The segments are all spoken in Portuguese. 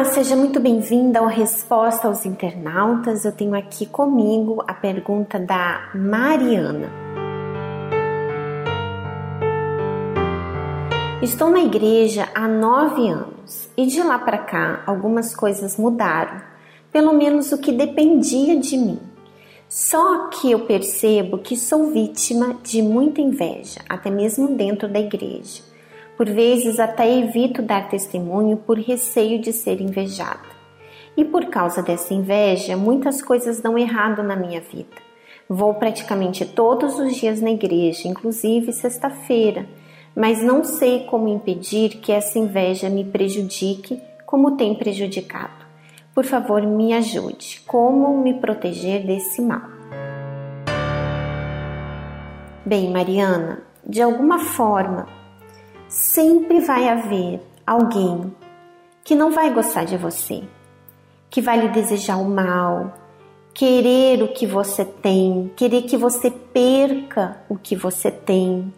Olá, seja muito bem-vinda ao Resposta aos Internautas. Eu tenho aqui comigo a pergunta da Mariana. Estou na igreja há nove anos e de lá para cá algumas coisas mudaram, pelo menos o que dependia de mim. Só que eu percebo que sou vítima de muita inveja, até mesmo dentro da igreja. Por vezes até evito dar testemunho por receio de ser invejada. E por causa dessa inveja, muitas coisas dão errado na minha vida. Vou praticamente todos os dias na igreja, inclusive sexta-feira, mas não sei como impedir que essa inveja me prejudique como tem prejudicado. Por favor, me ajude. Como me proteger desse mal? Bem, Mariana, de alguma forma sempre vai haver alguém que não vai gostar de você, que vai lhe desejar o mal, querer o que você tem, querer que você perca o que você tem.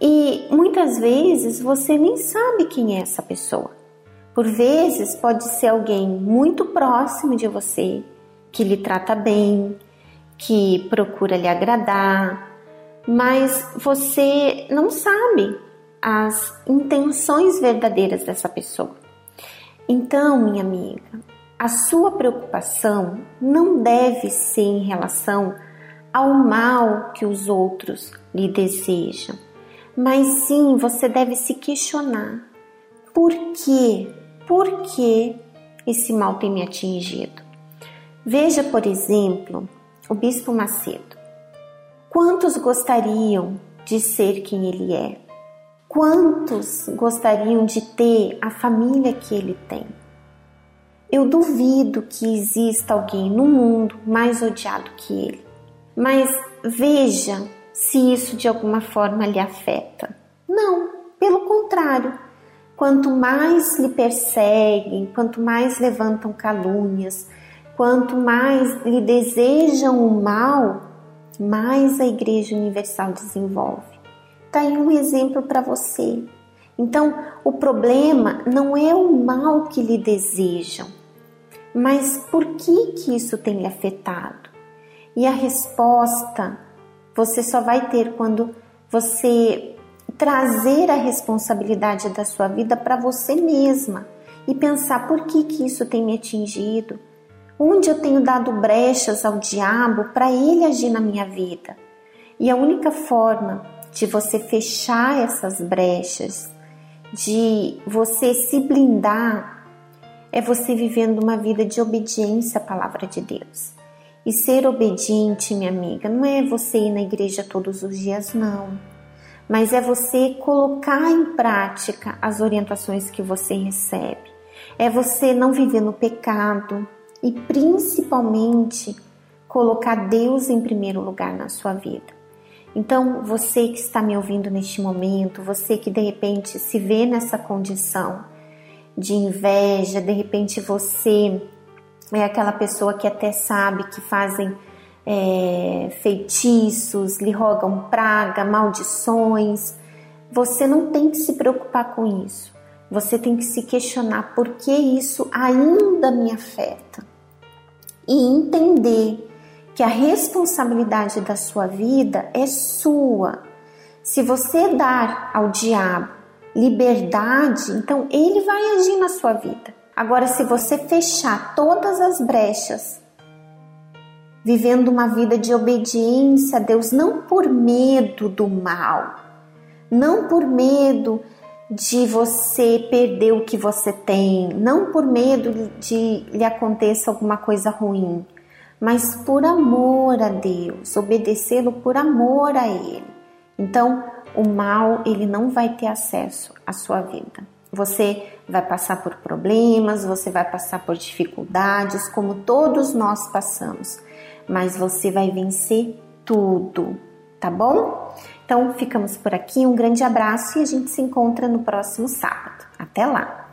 E muitas vezes você nem sabe quem é essa pessoa. Por vezes pode ser alguém muito próximo de você, que lhe trata bem, que procura lhe agradar, mas você não sabe as intenções verdadeiras dessa pessoa. Então, minha amiga, a sua preocupação não deve ser em relação ao mal que os outros lhe desejam, mas sim você deve se questionar: por quê? Por que esse mal tem me atingido? Veja, por exemplo, o Bispo Macedo. Quantos gostariam de ser quem ele é? Quantos gostariam de ter a família que ele tem? Eu duvido que exista alguém no mundo mais odiado que ele. Mas veja se isso de alguma forma lhe afeta. Não, pelo contrário. Quanto mais lhe perseguem, quanto mais levantam calúnias, quanto mais lhe desejam o mal, mais a Igreja Universal desenvolve. Está aí um exemplo para você. Então, o problema não é o mal que lhe desejam, mas por que que isso tem lhe afetado? E a resposta você só vai ter quando você trazer a responsabilidade da sua vida para você mesma e pensar por que que isso tem me atingido, onde eu tenho dado brechas ao diabo para ele agir na minha vida. E a única forma de você fechar essas brechas, de você se blindar, é você vivendo uma vida de obediência à palavra de Deus. E ser obediente, minha amiga, não é você ir na igreja todos os dias, não. Mas é você colocar em prática as orientações que você recebe. É você não viver no pecado e principalmente colocar Deus em primeiro lugar na sua vida. Então, você que está me ouvindo neste momento, você que de repente se vê nessa condição de inveja, de repente você é aquela pessoa que até sabe que fazem é, feitiços, lhe rogam praga, maldições. Você não tem que se preocupar com isso. Você tem que se questionar por que isso ainda me afeta e entender que a responsabilidade da sua vida é sua. Se você dar ao diabo liberdade, então ele vai agir na sua vida. Agora, se você fechar todas as brechas, vivendo uma vida de obediência a Deus, não por medo do mal, não por medo de você perder o que você tem, não por medo de lhe aconteça alguma coisa ruim, mas por amor a Deus, obedecê-lo por amor a Ele. Então, o mal ele não vai ter acesso à sua vida. Você vai passar por problemas, você vai passar por dificuldades, como todos nós passamos, mas você vai vencer tudo, tá bom? Então ficamos por aqui, um grande abraço e a gente se encontra no próximo sábado. Até lá!